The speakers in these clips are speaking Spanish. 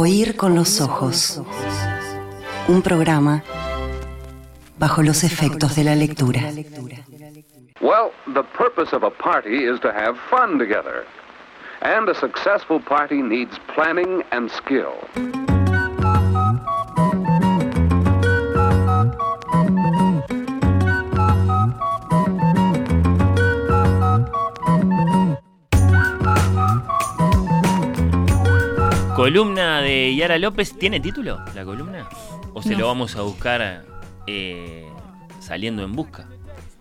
Oír con los ojos. Un programa bajo los efectos de la lectura. Well, the purpose of a party is to have fun together. And a successful party needs planning and skill. Columna de Yara López, ¿tiene título la columna? ¿O se lo vamos a buscar eh, saliendo en busca?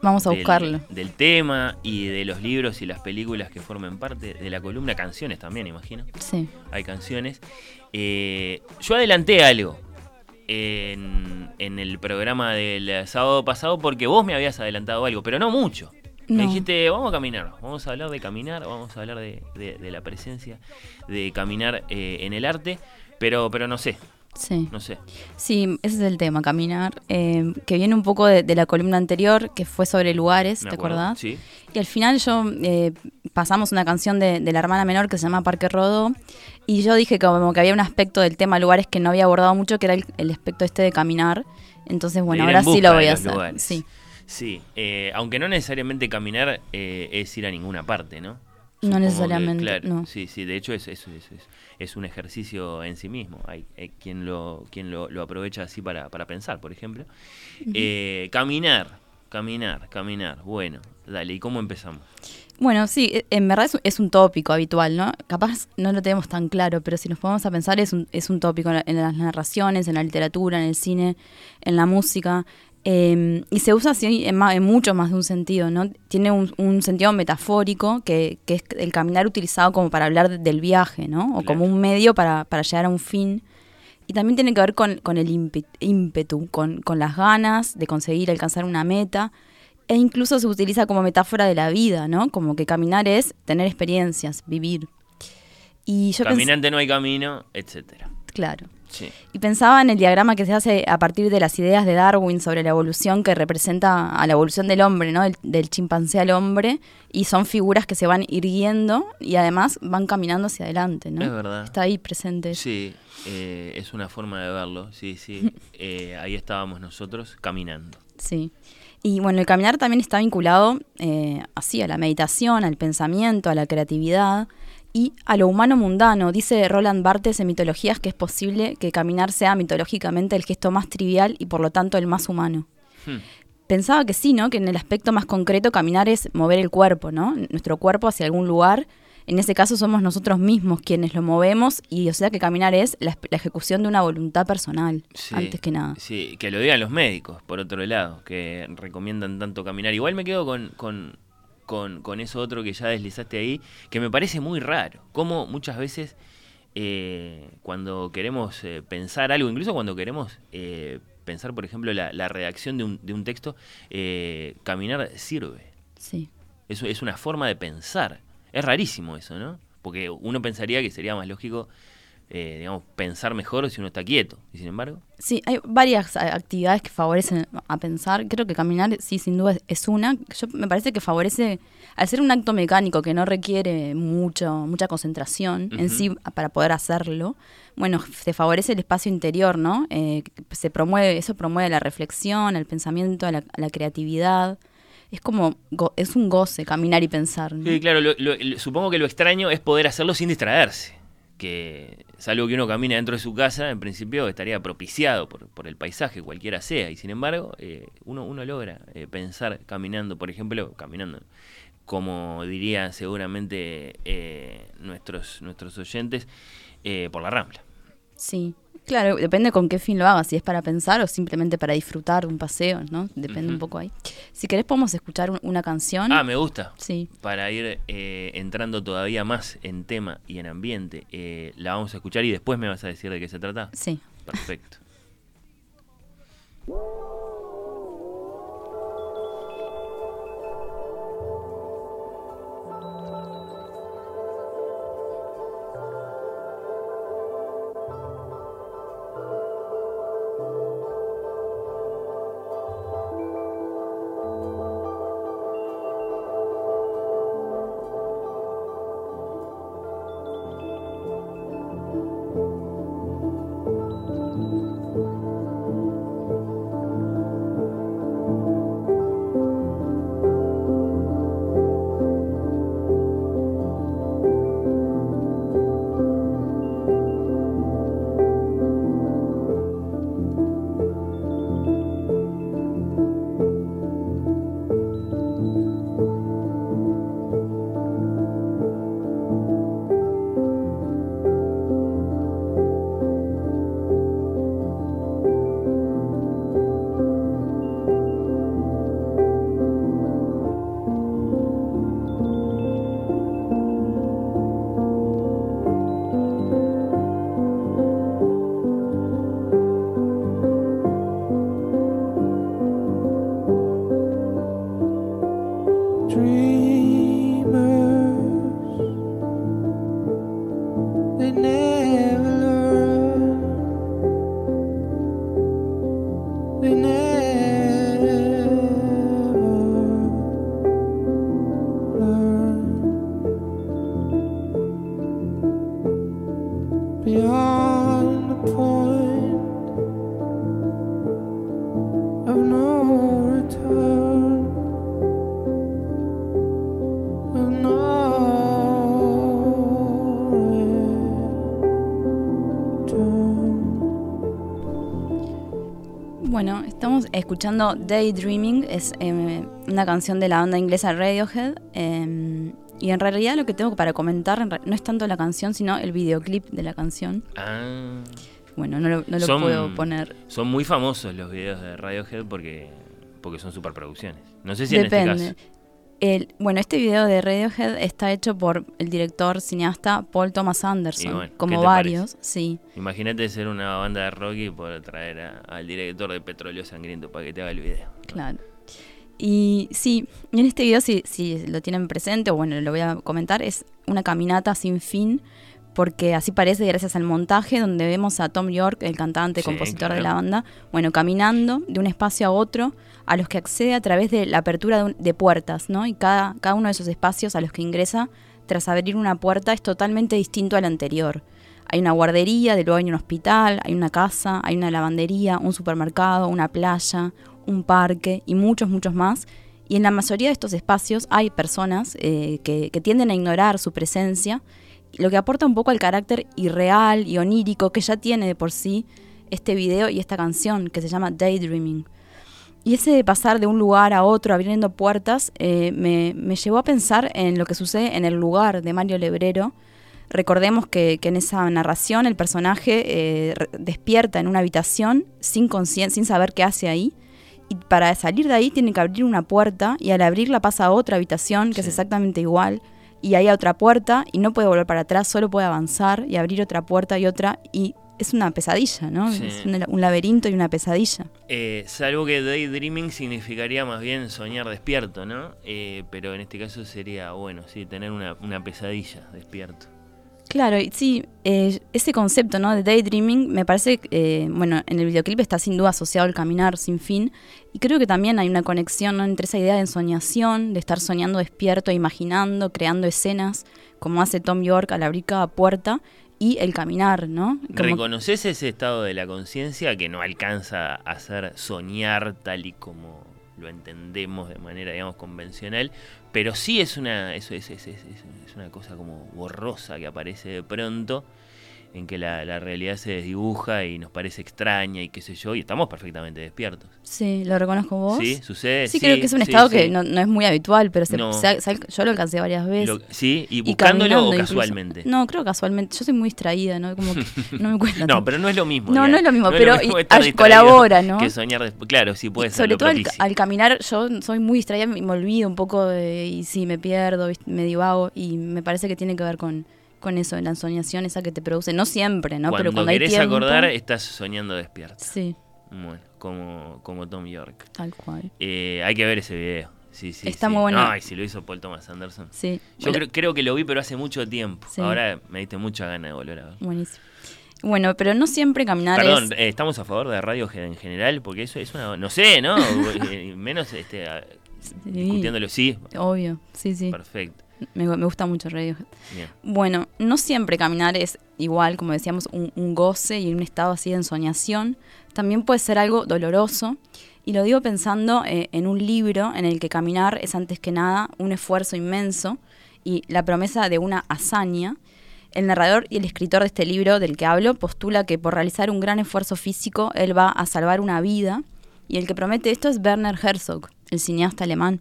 Vamos a del- buscarlo. Del tema y de los libros y las películas que formen parte de la columna, canciones también, imagino. Sí. Hay canciones. Eh, yo adelanté algo en, en el programa del sábado pasado porque vos me habías adelantado algo, pero no mucho. Me No. dijiste, vamos a caminar, vamos a hablar de caminar, vamos a hablar de, de- de la presencia de caminar eh, en el arte, pero, pero no sé, Sí. no sé. Sí, ese es el tema, caminar, eh, que viene un poco de, de la columna anterior, que fue sobre lugares, ¿Me ¿te acuerdo? acordás? Sí. Y al final yo eh, pasamos una canción de, de la hermana menor que se llama Parque Rodó, y yo dije como que había un aspecto del tema lugares que no había abordado mucho, que era el, el aspecto este de caminar. Entonces, bueno, ahora sí lo voy a hacer. lugares. Sí. Sí, eh, aunque no necesariamente caminar eh, es ir a ninguna parte, ¿no? No que, necesariamente, claro, no. Sí, sí, de hecho es, es, es, es- es un ejercicio en sí mismo. Hay, hay quien, lo, quien lo, lo aprovecha así para, para pensar, por ejemplo. Eh, caminar, caminar, caminar. Bueno, dale, ¿y cómo empezamos? Bueno, sí, e- en verdad es, un- es un tópico habitual, ¿no? Capaz no lo tenemos tan claro, pero si nos ponemos a pensar es un, es un tópico en, la- en las narraciones, en la literatura, en el cine, en la música. Eh, y se usa así en, en mucho más de un sentido, ¿no? Tiene un, un sentido metafórico, que, que es el caminar utilizado como para hablar de- del viaje, ¿no? O como un medio para, para llegar a un fin. Y también tiene que ver con, con el ímpe- ímpetu, con, con las ganas de conseguir alcanzar una meta. E incluso se utiliza como metáfora de la vida, ¿no? Como que caminar es tener experiencias, vivir. Y yo Caminante no hay camino, etcétera. claro. Sí. Y pensaba en el diagrama que se hace a partir de las ideas de Darwin sobre la evolución que representa a la evolución del hombre, ¿no? Del, del chimpancé al hombre. Y son figuras que se van irguiendo y además van caminando hacia adelante, ¿no? Es verdad. Está ahí presente. Sí, eh, es una forma de verlo, sí, sí. Eh, ahí estábamos nosotros caminando. Sí. Y bueno, el caminar también está vinculado eh, así a la meditación, al pensamiento, a la creatividad y a lo humano mundano. Dice Roland Barthes en Mitologías que es posible que caminar sea mitológicamente el gesto más trivial y por lo tanto el más humano. Hmm. Pensaba que sí, ¿no? Que en el aspecto más concreto caminar es mover el cuerpo, ¿no? Nuestro cuerpo hacia algún lugar. En ese caso somos nosotros mismos quienes lo movemos y o sea que caminar es la, la ejecución de una voluntad personal, Sí, antes que nada. Sí, que lo digan los médicos, por otro lado, que recomiendan tanto caminar. Igual me quedo con, con, con, con eso otro que ya deslizaste ahí, que me parece muy raro. Como muchas veces eh, cuando queremos eh, pensar algo, incluso cuando queremos eh, pensar, por ejemplo, la, la redacción de un, de un texto, eh, caminar sirve. Sí. Es, es una forma de pensar. Es rarísimo eso, ¿no? Porque uno pensaría que sería más lógico, eh, digamos, pensar mejor si uno está quieto. Y sin embargo, Sí, hay varias actividades que favorecen a pensar. Creo que caminar, sí, sin duda es una. Yo me parece que favorece, al ser un acto mecánico que no requiere mucho, mucha concentración en sí para poder hacerlo, bueno, te favorece el espacio interior, ¿no? Eh, se promueve, eso promueve la reflexión, el pensamiento, la, la creatividad. Es como, es un goce caminar y pensar, ¿no? Sí, claro, lo- lo- lo- supongo que lo extraño es poder hacerlo sin distraerse. Que salvo que uno camina dentro de su casa, en principio estaría propiciado por, por el paisaje, cualquiera sea. Y sin embargo, eh, uno, uno logra eh, pensar caminando, por ejemplo, caminando, como dirían seguramente eh, nuestros, nuestros oyentes, eh, por la rambla. Sí, claro, depende con qué fin lo hagas, si es para pensar o simplemente para disfrutar un paseo, ¿no? Depende un poco ahí. Si querés podemos escuchar un- una canción. Ah, me gusta. Sí, Para ir eh, entrando todavía más en tema y en ambiente, eh, la vamos a escuchar y después me vas a decir de qué se trata. sí. Perfecto. escuchando Daydreaming, es eh, una canción de la banda inglesa Radiohead. eh, y en realidad lo que tengo para comentar en no es tanto la canción, sino el videoclip de la canción. Ah, Bueno, no lo, no lo Son- puedo poner. son muy famosos los videos de Radiohead porque, porque son superproducciones. No sé si en Depende. este caso. El, bueno, este video de Radiohead está hecho por el director cineasta Paul Thomas Anderson, Y bueno, ¿qué como varios, sí. Imagínate ser una banda de rock y poder traer a- al director de Petróleo Sangriento para que te haga el video. Claro. Y sí, en este video, si, si lo tienen presente, o bueno, lo voy a comentar, es una caminata sin fin, porque así parece gracias al montaje donde vemos a Tom York, el cantante, Sí, compositor de la banda, bueno, caminando de un espacio a otro, a los que accede a través de la apertura de, un- de puertas, ¿no? Y cada, cada uno de esos espacios a los que ingresa, tras abrir una puerta, es totalmente distinto al anterior. Hay una guardería, de luego hay un hospital, hay una casa, hay una lavandería, un supermercado, una playa, un parque y muchos, muchos más. Y en la mayoría de estos espacios hay personas eh, que, tienden a ignorar su presencia, lo que aporta un poco al carácter irreal y onírico que ya tiene de por sí este video y esta canción que se llama Daydreaming. Y ese de pasar de un lugar a otro abriendo puertas eh, me, me llevó a pensar en lo que sucede en el lugar de Mario Lebrero. Recordemos que, que en esa narración el personaje eh, despierta en una habitación sin, sin saber qué hace ahí. Y para salir de ahí tiene que abrir una puerta y al abrirla pasa a otra habitación que es exactamente igual. Y hay otra puerta y no puede volver para atrás, solo puede avanzar y abrir otra puerta y otra. Y es una pesadilla, ¿no? Sí. Es un, un laberinto y una pesadilla. Eh, salvo que daydreaming significaría más bien soñar despierto, ¿no? Eh, pero en este caso sería, bueno, sí, tener una, una pesadilla despierto. Claro, sí, eh, ese concepto ¿no? de daydreaming me parece, eh, bueno, en el videoclip está sin duda asociado al caminar sin fin y creo que también hay una conexión entre esa idea de ensoñación, de estar soñando despierto, imaginando, creando escenas, como hace Tom York al abrir cada puerta, y el caminar, ¿no? Como- ¿Reconoces ese estado de la conciencia que no alcanza a hacer soñar tal y como lo entendemos de manera, digamos, convencional? Pero sí es una, es, es- es- es una cosa como borrosa que aparece de pronto, en que la, la realidad se desdibuja y nos parece extraña y qué sé yo, y estamos perfectamente despiertos. Sí, lo reconozco vos. ¿Sí? ¿Sucede? Sí, creo que es un sí, estado sí. que no, no es muy habitual, pero se- No. se- se- yo lo alcancé varias veces. Lo- sí, y buscándolo o incluso. casualmente. No, creo casualmente. Yo soy muy distraída, ¿no? Como que no me cuesta No, pero no es lo mismo. No, digamos. no es lo mismo, pero mismo y- distraído colabora, ¿no? Que soñar después. Claro, sí puede Y ser. sobre lo todo al, caminar, yo soy muy distraída y me olvido un poco de- y sí, me pierdo, me divago y me parece que tiene que ver con, con eso, la ensoñación esa que te produce. No siempre, ¿no? Cuando Pero cuando hay querés tiempo. acordar, estás soñando despierto. Sí, Bueno, como, como Tom York. tal cual. Eh, hay que ver ese video. Sí, sí, Está sí. muy bueno. Ay, si lo hizo Paul Thomas Anderson. Sí, Yo bueno, creo, creo que lo vi, pero hace mucho tiempo. Sí. Ahora me diste mucha gana de volver a ver. buenísimo. Bueno, pero no siempre caminar Perdón, es... eh, ¿estamos a favor de radio en general? Porque eso es una... No sé, ¿no? Eh, Menos este, discutiéndolo. Sí, Obvio, sí, sí. perfecto. Me, me gusta mucho Radiohead. Bien. Bueno, no siempre caminar es igual, como decíamos, un, un goce y un estado así de ensoñación. También puede ser algo doloroso. Y lo digo pensando eh, en un libro en el que caminar es antes que nada un esfuerzo inmenso y la promesa de una hazaña. El narrador y el escritor de este libro del que hablo postula que por realizar un gran esfuerzo físico él va a salvar una vida. Y el que promete esto es Werner Herzog, el cineasta alemán.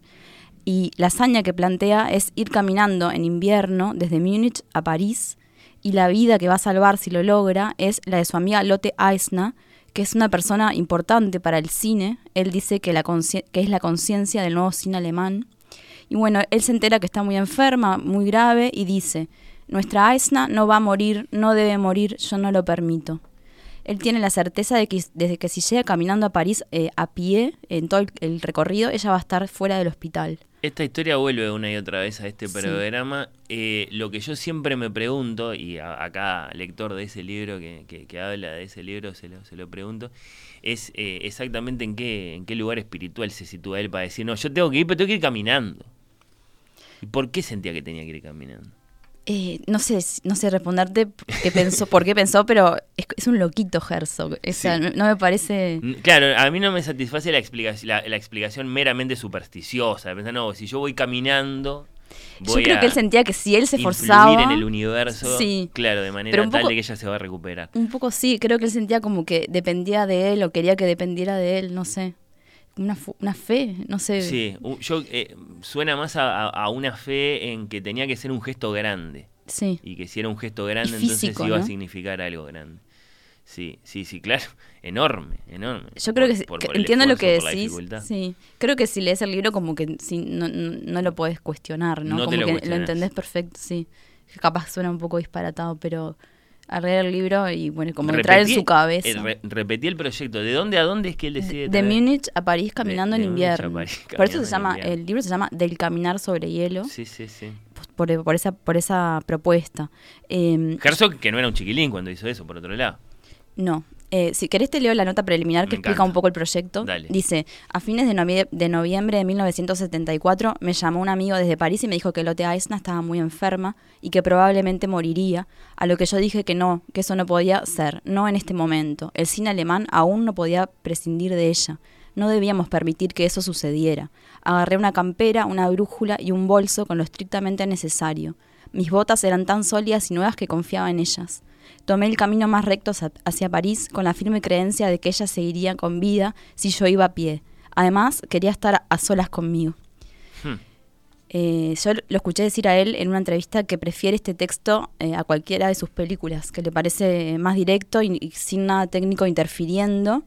Y la hazaña que plantea es ir caminando en invierno desde Múnich a París. Y la vida que va a salvar si lo logra es la de su amiga Lotte Eisner, que es una persona importante para el cine. Él dice que, es la conciencia del nuevo cine alemán. Y bueno, él se entera que está muy enferma, muy grave, y dice, nuestra Aisna no va a morir, no debe morir, yo no lo permito. Él tiene la certeza de que desde que si llega caminando a París eh, a pie, en todo el recorrido, ella va a estar fuera del hospital. Esta historia vuelve una y otra vez a este Sí. programa. Eh, lo que yo siempre me pregunto, y a, a cada lector de ese libro que, que- que habla de ese libro se lo, se lo pregunto, es eh, exactamente en qué, en qué lugar espiritual se sitúa él para decir, no, yo tengo que ir, pero tengo que ir caminando. ¿Y por qué sentía que tenía que ir caminando? Eh, no sé, no sé responderte qué pensó, por qué pensó, pero es, es un loquito Herzog. O sea, Sí. no, no me parece. N- Claro, a mí no me satisface la explicación, la, la explicación meramente supersticiosa. Pensar, no, si yo voy caminando, Yo creo a que él sentía que si él se forzaba. en el universo, Sí. claro, de manera tal de que ella se va a recuperar. Un poco sí, creo que él sentía como que dependía de él o quería que dependiera de él, no sé. Una, una fe, no sé. Sí, yo eh, suena más a, una fe en que tenía que ser un gesto grande. Sí. Y que si era un gesto grande, entonces iba a significar algo grande. Sí, sí, sí, claro. Enorme, enorme. Yo creo Por- que, por- entiendo lo que decís. Sí. Creo que si lees el libro como que sí, no, no, no lo puedes cuestionar, ¿no? Como lo que lo entendés perfecto, sí. Capaz suena un poco disparatado, pero al leer el libro y bueno, como entrar en su cabeza. eh, re- repetí el proyecto. ¿De dónde a dónde es que él decide de traer? Múnich a París caminando de en a invierno. París por eso se llama, invierno. el libro se llama Del caminar sobre hielo, Sí, sí, sí. por, por esa, por esa propuesta. Eh, Herzog, que no era un chiquilín cuando hizo eso, por otro lado. No. Eh, si querés te leo la nota preliminar que Me explica encanta. un poco el proyecto. Dale. Dice, a fines de, novie- de noviembre de 1974 me llamó un amigo desde París y me dijo que Lotte Eisner estaba muy enferma y que probablemente moriría, a lo que yo dije que no, que eso no podía ser, no en este momento. El cine alemán aún no podía prescindir de ella. No debíamos permitir que eso sucediera. Agarré una campera, una brújula y un bolso con lo estrictamente necesario. Mis botas eran tan sólidas y nuevas que confiaba en ellas. Tomé el camino más recto hacia- París con la firme creencia de que ella seguiría con vida si yo iba a pie. Además, quería estar a solas conmigo. Hmm. Eh, yo lo escuché decir a él en una entrevista que prefiere este texto eh, a cualquiera de sus películas, que le parece más directo y, y sin nada técnico interfiriendo.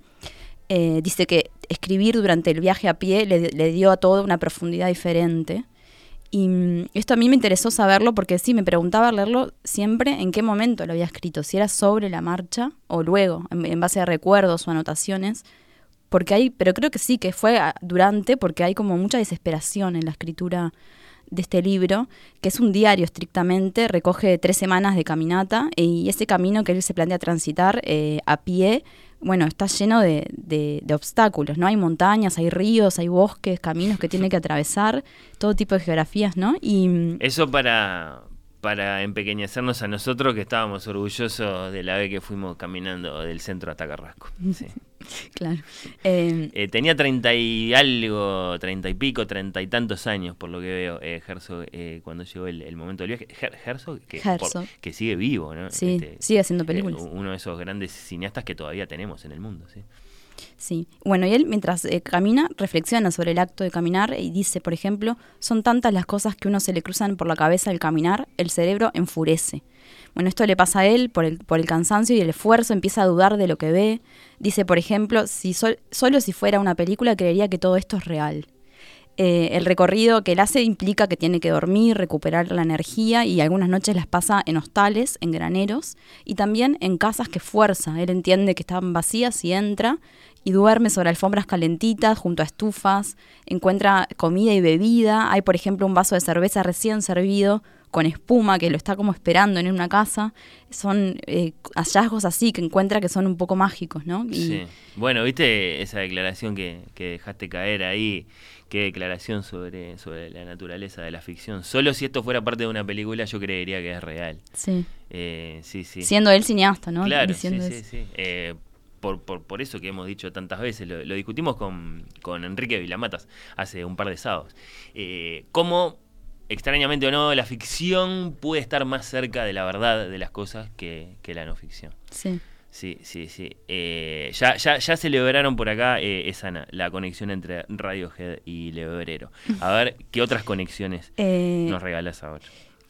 Eh, dice que escribir durante el viaje a pie le, le dio a todo una profundidad diferente. Y mm, esto a mí me interesó saberlo porque sí, me preguntaba leerlo siempre en qué momento lo había escrito, si era sobre la marcha o luego, en, en base a recuerdos o anotaciones. Porque hay, pero creo que sí, que fue ah, durante, porque hay como mucha desesperación en la escritura de este libro, que es un diario estrictamente, recoge tres semanas de caminata y ese camino que él se plantea transitar eh, a pie, bueno, está lleno de, de- de obstáculos, ¿no? Hay montañas, hay ríos, hay bosques, caminos que tiene que atravesar, todo tipo de geografías, ¿no? Y mm, Eso para, para empequeñecernos a nosotros que estábamos orgullosos de la vez que fuimos caminando del centro hasta Carrasco. Sí. claro. Eh, Eh, tenía treinta y algo, treinta y pico, treinta y tantos años, por lo que veo, eh, Herzog, eh, cuando llegó el, el momento del viaje. Her- Herzog, que, por- Herzog. que sigue vivo, ¿no? sí, Este, sigue haciendo eh, películas. uno de esos grandes cineastas que todavía tenemos en el mundo, ¿sí? Sí. Bueno, y él mientras eh, camina reflexiona sobre el acto de caminar y dice, por ejemplo, son tantas las cosas que uno se le cruzan por la cabeza al caminar, el cerebro enfurece. Bueno, esto le pasa a él por el, por el cansancio y el esfuerzo, empieza a dudar de lo que ve. Dice, por ejemplo, si sol- solo si fuera una película creería que todo esto es real. Eh, el recorrido que él hace implica que tiene que dormir, recuperar la energía y algunas noches las pasa en hostales, en graneros y también en casas que fuerza. Él entiende que están vacías y entra y duerme sobre alfombras calentitas junto a estufas, encuentra comida y bebida. Hay, por ejemplo, un vaso de cerveza recién servido con espuma que lo está como esperando en una casa. Son eh, hallazgos así que encuentra que son un poco mágicos, ¿no? Sí. Bueno, ¿viste esa declaración que, que dejaste caer ahí? Qué declaración sobre, sobre la naturaleza de la ficción. Solo si esto fuera parte de una película yo creería que es real. sí. Eh, sí, sí. Siendo él cineasta, ¿no? Claro, sí, Diciendo sí, eso. sí. Eh, por, por, por eso que hemos dicho tantas veces, lo, lo discutimos con, con Enrique Vilamatas hace un par de sábados. Eh, cómo, extrañamente o no, la ficción puede estar más cerca de la verdad de las cosas que, que la no ficción. Sí. Sí, sí, sí. Eh, ya, ya, ya celebraron por acá, eh, Esana, la conexión entre Radiohead y Leo Obrero. A ver, ¿qué otras conexiones Eh, nos regalas ahora?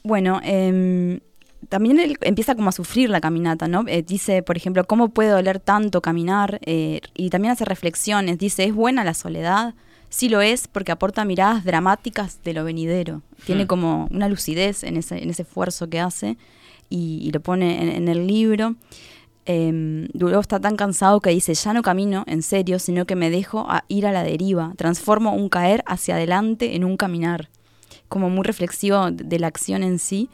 Bueno, em, también él empieza como a sufrir la caminata, ¿no? Eh, dice, por ejemplo, ¿cómo puede doler tanto caminar? Eh, y también hace reflexiones. Dice, ¿es buena la soledad? Sí lo es porque aporta miradas dramáticas de lo venidero. Tiene Hmm. como una lucidez en ese, en ese esfuerzo que hace y, y lo pone en, en el libro. Luego está tan cansado que dice, ya no camino en serio, sino que me dejo a ir a la deriva. Transformo un caer hacia adelante en un caminar como muy reflexivo de la acción en sí.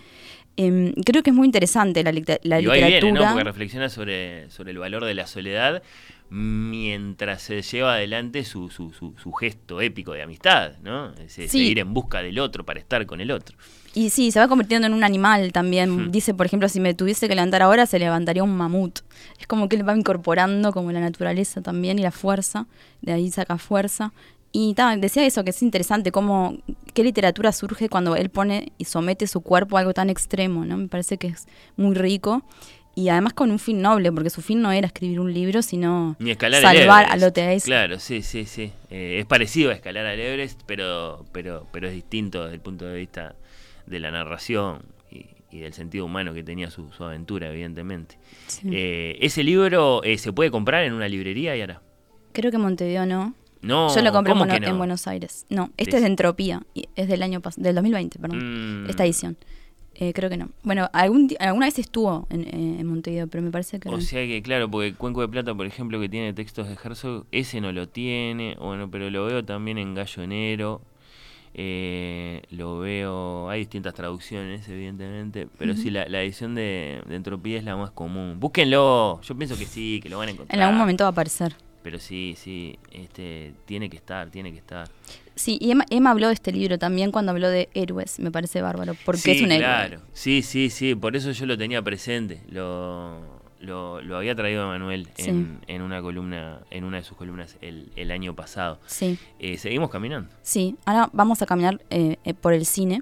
Em, creo que es muy interesante la, la y literatura. viene, ¿no? Porque reflexiona sobre, sobre el valor de la soledad mientras se lleva adelante su, su, su, su gesto épico de amistad, ¿no? Ese Sí. seguir en busca del otro para estar con el otro. Y sí, se va convirtiendo en un animal también. Dice, por ejemplo, si me tuviese que levantar ahora, se levantaría un mamut. Es como que él va incorporando como la naturaleza también y la fuerza. De ahí saca fuerza. Y ta, decía eso, que es interesante cómo, qué literatura surge cuando él pone y somete su cuerpo a algo tan extremo, ¿no? Me parece que es muy rico. Y además con un fin noble, porque su fin no era escribir un libro, sino Ni escalar salvar el a Everest. Claro, sí, sí, sí. Eh, es parecido a escalar al Everest, pero, pero, pero es distinto desde el punto de vista de la narración y, y del sentido humano que tenía su, su aventura, evidentemente. Sí. Eh, ese libro eh, se puede comprar en una librería y ahora. Creo que Montevideo no. No, Yo lo compré en, Buenos Aires. No, este Des- es de Entropía. es del año del 2020, perdón. Mm, Esta edición. Eh, creo que no. Bueno, algún, alguna vez estuvo en, eh, en Montevideo, pero me parece que O no. sea que, claro, porque Cuenco de Plata, por ejemplo, que tiene textos de Herzog, ese no lo tiene. Bueno, pero lo veo también en Gallo Enero. Eh, lo veo. Hay distintas traducciones, evidentemente. Pero sí, la, la edición de, de Entropía es la más común. Búsquenlo. Yo pienso que sí, que lo van a encontrar. en algún momento va a aparecer. Pero sí, sí. Este, tiene que estar, tiene que estar. Sí, y Emma, Emma habló de este libro también cuando habló de héroes. Me parece bárbaro, porque sí, es un héroe. claro. Sí, sí, sí. Por eso yo lo tenía presente. Lo, lo, lo había traído a Manuel Sí. en, en una columna, en una de sus columnas el, el año pasado. Sí, Eh, seguimos caminando. sí. Ahora vamos a caminar eh, eh, por el cine.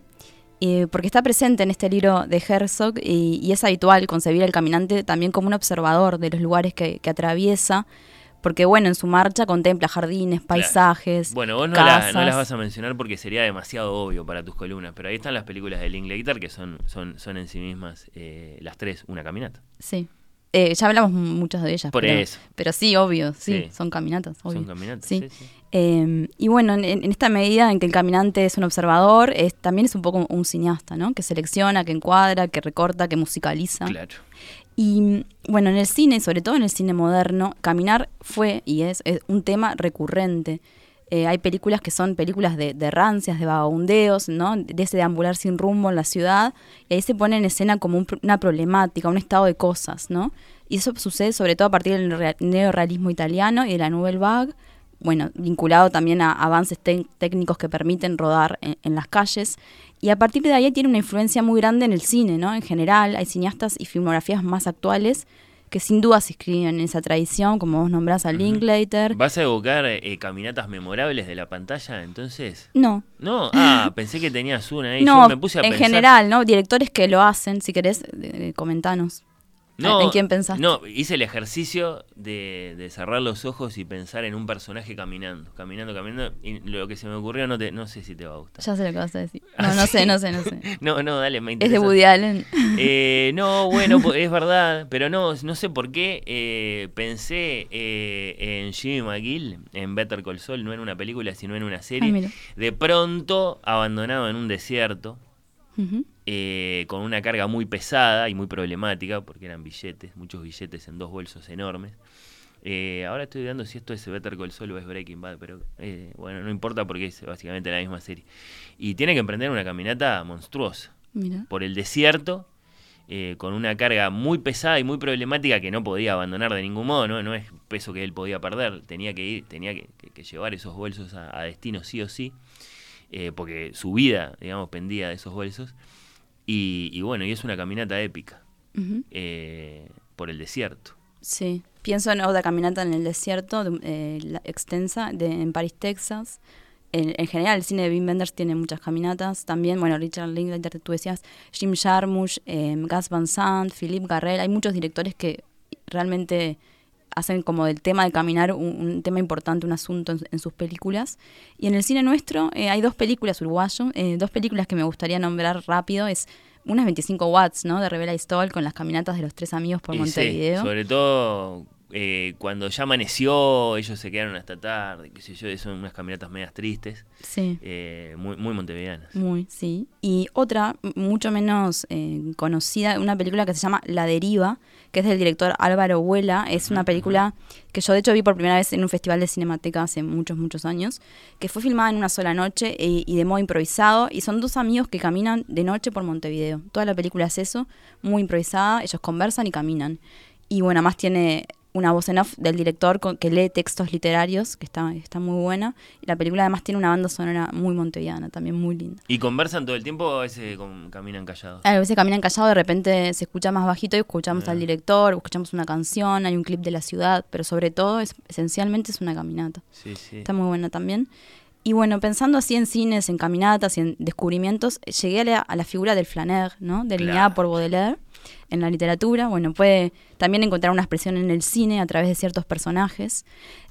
eh, porque está presente en este libro de Herzog y, y es habitual concebir al caminante también como un observador de los lugares que, que atraviesa, porque bueno, en su marcha contempla jardines, paisajes, Bueno, vos no, la- casas. no las vas a mencionar porque sería demasiado obvio para tus columnas, pero ahí están las películas de Linklater que son, son, son en sí mismas eh, las tres una caminata. Sí. Eh, ya hablamos muchas de ellas. Por pero, eso. Pero sí, obvio, sí, Sí. son caminatas. Obvio. Son caminatas. Sí. Sí, sí. Eh, y bueno, en, en esta medida en que el caminante es un observador, es, también es un poco un cineasta, ¿no? Que selecciona, que encuadra, que recorta, que musicaliza. Claro. Y bueno, en el cine, sobre todo en el cine moderno, caminar fue y es, es un tema recurrente. Eh, hay películas que son películas de, rancias, de vagabundeos, ¿no? De ese deambular sin rumbo en la ciudad. Y ahí se pone en escena como un una problemática, un estado de cosas, ¿no? Y eso sucede sobre todo a partir del rea- neorrealismo italiano y de la Nouvelle Vague. Bueno, vinculado también a avances técnicos que permiten rodar en, en las calles. Y a partir de ahí tiene una influencia muy grande en el cine, ¿no? En general, hay cineastas y filmografías más actuales que sin duda se inscriben en esa tradición, como vos nombrás a Linklater. ¿Vas a evocar eh, caminatas memorables de la pantalla entonces? No, No, ah, pensé que tenías una ahí. no, Yo me puse a en pensar. general, ¿no? Directores que lo hacen, si querés, eh, eh, comentanos. No, ¿En quién pensaste? No, hice el ejercicio de, de cerrar los ojos y pensar en un personaje caminando, caminando, caminando. Y lo que se me ocurrió no te, no sé si te va a gustar. Ya sé lo que vas a decir. Ah, No, no ¿sí? sé, no sé, no sé. No, no, dale, me Es de interesa. Woody Allen. Eh, no, bueno, po- es verdad, pero no, no sé por qué eh, pensé eh, en Jimmy McGill, en Better Call Saul, no en una película, sino en una serie. Ah, mira. de pronto, abandonado en un desierto, Eh, con una carga muy pesada y muy problemática, porque eran billetes, muchos billetes en dos bolsos enormes. Eh, ahora estoy dudando si esto es Better Call Saul o es Breaking Bad, pero eh, bueno, no importa porque es básicamente la misma serie. Y tiene que emprender una caminata monstruosa Mira. por el desierto, eh, con una carga muy pesada y muy problemática que no podía abandonar de ningún modo, no, no es peso que él podía perder, tenía que ir, tenía que, que- que llevar esos bolsos a, a destino sí o sí, eh, porque su vida, digamos, pendía de esos bolsos. Y, y bueno, y es una caminata épica eh, por el desierto. Sí. Pienso en otra caminata en el desierto, de- eh, la- extensa, de, en París, Texas. En, en general, el cine de Wim Wenders tiene muchas caminatas. También, bueno, Richard Linklater, tú decías, Jim Jarmusch, eh, Gus Van Sant, Philippe Garrel. Hay muchos directores que realmente hacen como del tema de caminar un, un tema importante, un asunto en, en sus películas. Y en el cine nuestro eh, hay dos películas uruguayos, eh, dos películas que me gustaría nombrar rápido. Es unas 25 watts, ¿no? De Revela Stoll con las caminatas de los tres amigos por Y sí, Montevideo. sobre todo eh, cuando ya amaneció, ellos se quedaron hasta tarde, qué sé yo, son unas caminatas medias tristes, Sí. eh, muy, muy montevideanas. Muy, sí. Y otra, mucho menos eh, conocida, una película que se llama La Deriva, que es del director Álvaro Huela. Es una película que yo de hecho vi por primera vez en un festival de Cinemateca hace muchos, muchos años, que fue filmada en una sola noche y de modo improvisado. Y son dos amigos que caminan de noche por Montevideo. Toda la película es eso, muy improvisada, ellos conversan y caminan. Y bueno, además tiene una voz en off del director con- que lee textos literarios, que está, está muy buena. Y la película además tiene una banda sonora muy monteviana, también muy linda. ¿Y conversan todo el tiempo o a veces caminan callados? A veces caminan callados, de repente se escucha más bajito y escuchamos Ah. al director, escuchamos una canción, hay un clip de la ciudad, pero sobre todo, es, esencialmente es una caminata. Sí, sí. Está muy buena también. Y bueno, pensando así en cines, en caminatas y en descubrimientos, llegué a la, a la figura del flaner, ¿no? Delineada Claro. por Baudelaire en la literatura. Bueno, puede también encontrar una expresión en el cine a través de ciertos personajes.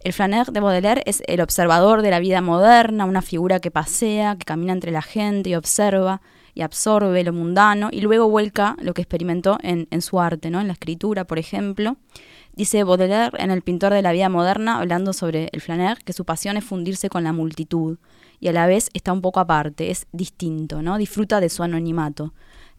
El flaner de Baudelaire es el observador de la vida moderna, una figura que pasea, que camina entre la gente y observa y absorbe lo mundano y luego vuelca lo que experimentó en, su arte, ¿no? En la escritura, por ejemplo. Dice Baudelaire en El pintor de la vida moderna, hablando sobre el flaner, que su pasión es fundirse con la multitud y a la vez está un poco aparte, es distinto, ¿no? Disfruta de su anonimato.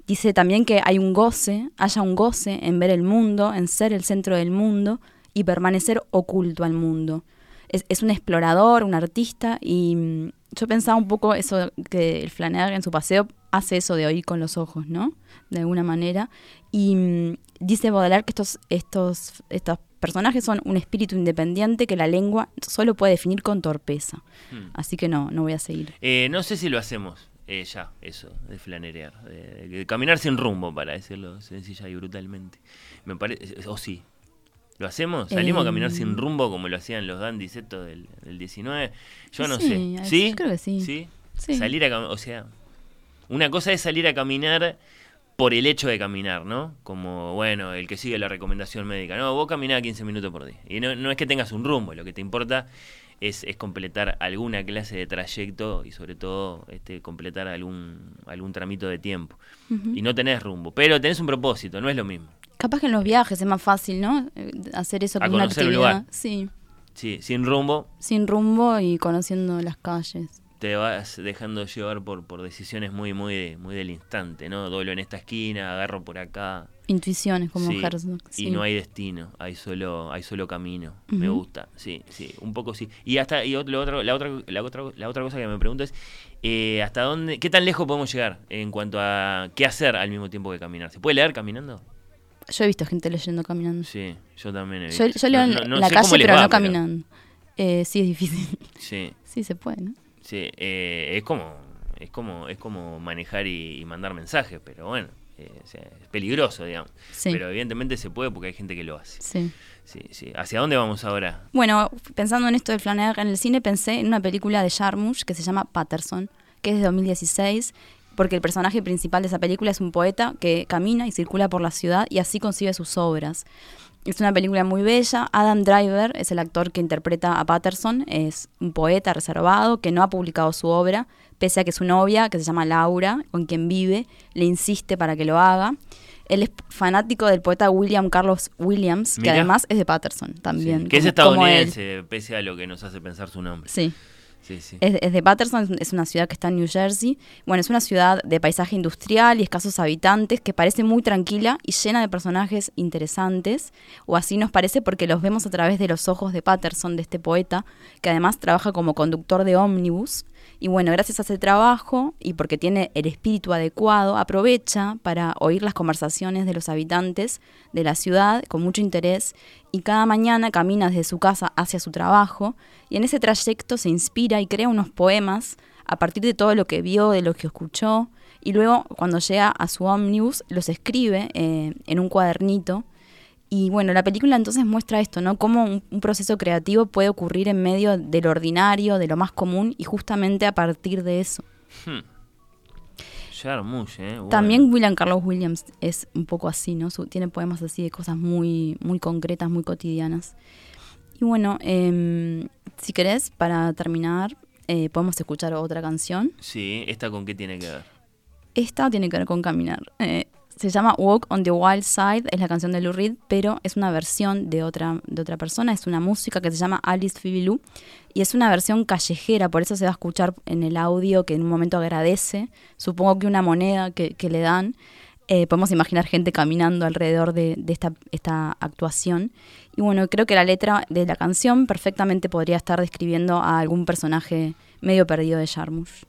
Dice también que hay un goce, haya un goce en ver el mundo, en ser el centro del mundo y permanecer oculto al mundo. Es, es un explorador, un artista y mm, yo pensaba un poco eso que el flaner en su paseo hace eso de oír con los ojos, ¿no? De alguna manera. Y mm, dice Baudelaire que estos, estos, estos personajes son un espíritu independiente que la lengua solo puede definir con torpeza. Hmm. Así que no, no voy a seguir. Eh, no sé si lo hacemos eh, ya, eso, de flanerear. De, de caminar sin rumbo, para decirlo sencilla y brutalmente. Me parece. O sí. ¿Lo hacemos? ¿Salimos a caminar Eh, sin rumbo como lo hacían los dandies estos del, del 19? Yo no Sí, sé. ¿Sí? yo creo que sí. ¿Sí? Sí. Salir a caminar. O sea, una cosa es salir a caminar por el hecho de caminar, ¿no? Como, bueno, el que sigue la recomendación médica. No, vos caminás 15 minutos por día. Y no, no es que tengas un rumbo, lo que te importa es, es completar alguna clase de trayecto y sobre todo este, completar algún, algún tramito de tiempo. Y no tenés rumbo, pero tenés un propósito, no es lo mismo. Capaz que en los viajes es más fácil, ¿no? Eh, Hacer eso como una actividad. lugar. Sí, Sí, sin rumbo sin rumbo y conociendo las calles. Te vas dejando llevar por, por decisiones muy, muy, de- muy del instante, ¿no? Doblo en esta esquina, agarro por acá. Intuiciones como Sí, Herzog. Y sí. no hay destino, hay solo, hay solo camino. Me gusta, sí, sí, un poco sí. Y hasta, y ot- lo otro, la otra, la otra, la otra cosa que me pregunto es eh, hasta dónde, qué tan lejos podemos llegar en cuanto a qué hacer al mismo tiempo que caminar. ¿Se puede leer caminando? Yo he visto gente leyendo caminando. Sí, yo también he visto. yo leo No- en no- la calle, pero va, no caminando. Eh, sí, es difícil. Sí, sí, se puede, ¿no? Sí, eh, es como, es como, es como manejar y, y mandar mensajes, pero bueno, eh, o sea, es peligroso, digamos. Sí. Pero evidentemente se puede porque hay gente que lo hace. Sí. Sí, sí. ¿Hacia dónde vamos ahora? Bueno, pensando en esto del flanear en el cine, pensé en una película de Jarmusch que se llama Patterson, que es de 2016, porque el personaje principal de esa película es un poeta que camina y circula por la ciudad y así concibe sus obras. Es una película muy bella. Adam Driver es el actor que interpreta a Patterson. Es un poeta reservado que no ha publicado su obra, pese a que su novia, que se llama Laura, con quien vive, le insiste para que lo haga. Él es fanático del poeta William Carlos Williams, que además es de Patterson también. Sí, que es como- estadounidense, pese a lo que nos hace pensar su nombre. Sí. Es, es de Patterson, es una ciudad que está en New Jersey. Bueno, es una ciudad de paisaje industrial y escasos habitantes que parece muy tranquila y llena de personajes interesantes, o así nos parece porque los vemos a través de los ojos de Patterson, de este poeta, que además trabaja como conductor de ómnibus. Y bueno, gracias a ese trabajo y porque tiene el espíritu adecuado, aprovecha para oír las conversaciones de los habitantes de la ciudad con mucho interés y cada mañana camina desde su casa hacia su trabajo. Y en ese trayecto se inspira y crea unos poemas a partir de todo lo que vio, de lo que escuchó. Y luego cuando llega a su ómnibus los escribe eh, en un cuadernito y bueno, la película entonces muestra esto, ¿no? Cómo un, un proceso creativo puede ocurrir en medio del ordinario, de lo más común y justamente a partir de eso. Hmm. Jarmusch, ¿eh? Bueno. También William Carlos Williams es un poco así, ¿no? Su- tiene poemas así de cosas muy, muy concretas, muy cotidianas. Y bueno, em, si querés, para terminar, eh, podemos escuchar otra canción. Sí, ¿esta con qué tiene que ver? Esta tiene que ver con caminar. Eh, se llama Walk on the Wild Side, es la canción de Lou Reed, pero es una versión de otra, de otra persona, es una música que se llama Alice Phoebe Lou, y es una versión callejera, por eso se va a escuchar en el audio que en un momento agradece, supongo que una moneda que, que le dan. Eh, podemos imaginar gente caminando alrededor de, de esta, esta actuación. Y bueno, creo que la letra de la canción perfectamente podría estar describiendo a algún personaje medio perdido de Jarmusch.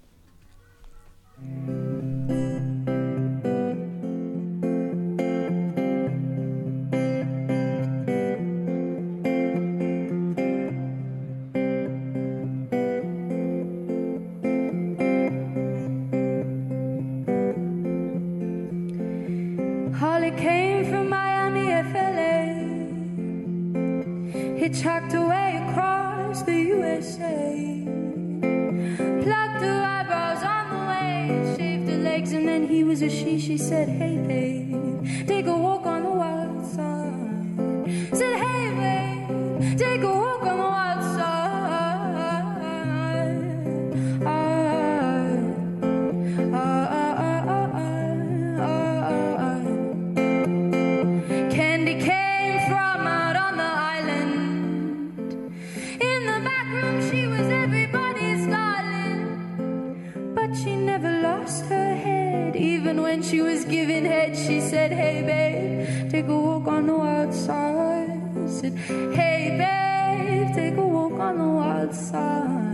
Said, Hey, babe, take a walk on the wild side. Said, Hey, babe, take a walk on the wild side.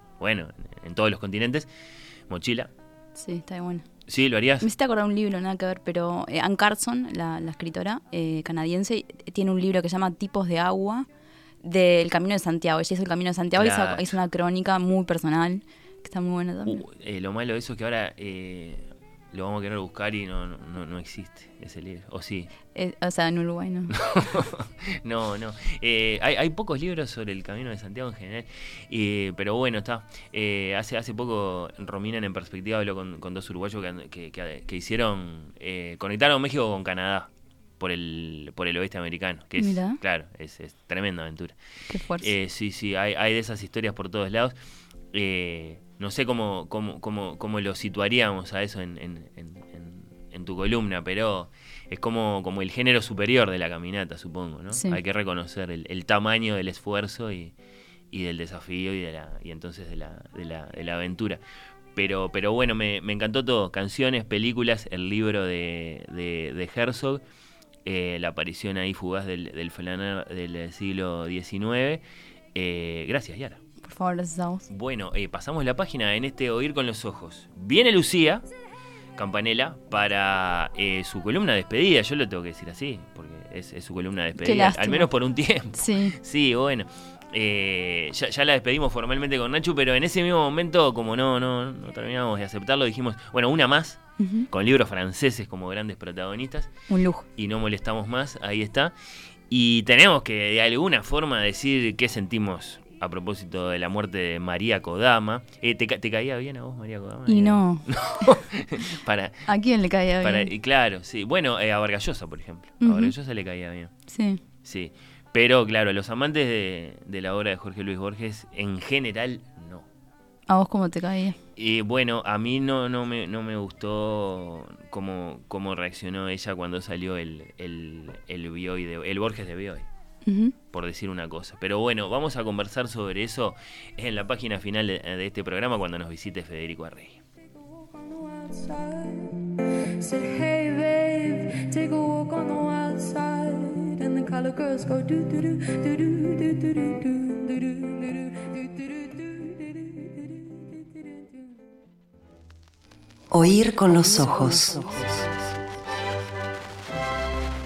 bueno, en, todos los continentes. Mochila. Sí, está bueno. Sí, lo harías. Me hiciste acordar un libro, nada que ver, pero eh, Ann Carson, la, la escritora eh, canadiense, tiene un libro que se llama Tipos de Agua del Camino de Santiago. Ella hizo el Camino de Santiago y hizo- Claro. hizo una crónica muy personal, que está muy buena también. Uh, eh, lo malo de eso es que ahora eh, lo vamos a querer buscar y no, no, no- existe ese libro. O sí. Eh, o sea, en Uruguay, ¿no? no, no. Eh, hay, hay pocos libros sobre el Camino de Santiago en general, eh, pero bueno, está. Eh, hace, hace poco Rominan en perspectiva habló con, con dos uruguayos que, que- que- que hicieron, eh, conectaron México con Canadá por el, por el oeste americano, que es, Mirá. claro, es, es tremenda aventura. Qué fuerza. Sí, sí, hay, hay de esas historias por todos lados. Eh, no sé cómo, cómo, cómo, cómo lo situaríamos a eso en, en- en- en- en tu columna, pero es como, como el género superior de la caminata, supongo, ¿no? Sí. Hay que reconocer el, el tamaño del esfuerzo y, y del desafío y de la y entonces de la, de la, de la aventura. Pero, pero bueno, me, me encantó todo. Canciones, películas, el libro de, de, de Herzog, eh, la aparición ahí fugaz del, del Flaner del siglo XIX. Eh, gracias, Yara. Por favor. Bueno, eh, pasamos la página en este Oír con los Ojos. Viene Lucía Campanella para eh, su columna de despedida. Yo lo tengo que decir así, porque es, es su columna de despedida. Al menos por un tiempo. Sí. Sí, bueno. Eh, ya, ya la despedimos formalmente con Nacho, pero en ese mismo momento, como no, no, no terminamos de aceptarlo, dijimos, bueno, una más, con libros franceses como grandes protagonistas, Un lujo. y no molestamos más, ahí está. Y tenemos que de alguna forma decir qué sentimos a propósito de la muerte de María Kodama. Eh, ¿te, ca- te caía bien a vos, María Kodama? Y Eh, no. para, ¿A quién le caía para, bien? y claro, sí. Bueno, eh, a Vargallosa, por ejemplo. A Ujú. Vargallosa le caía bien. Sí. Sí, pero claro, los amantes de, de la obra de Jorge Luis Borges en general no. ¿A vos cómo te caía? Y bueno, a mí no, no, me, no me gustó cómo, cómo reaccionó ella cuando salió el, el, el, Bioy de- el Borges de Bioy, por decir una cosa. Pero bueno, vamos a conversar sobre eso en la página final de, de este programa cuando nos visite Federico Arrey. Oír con los ojos.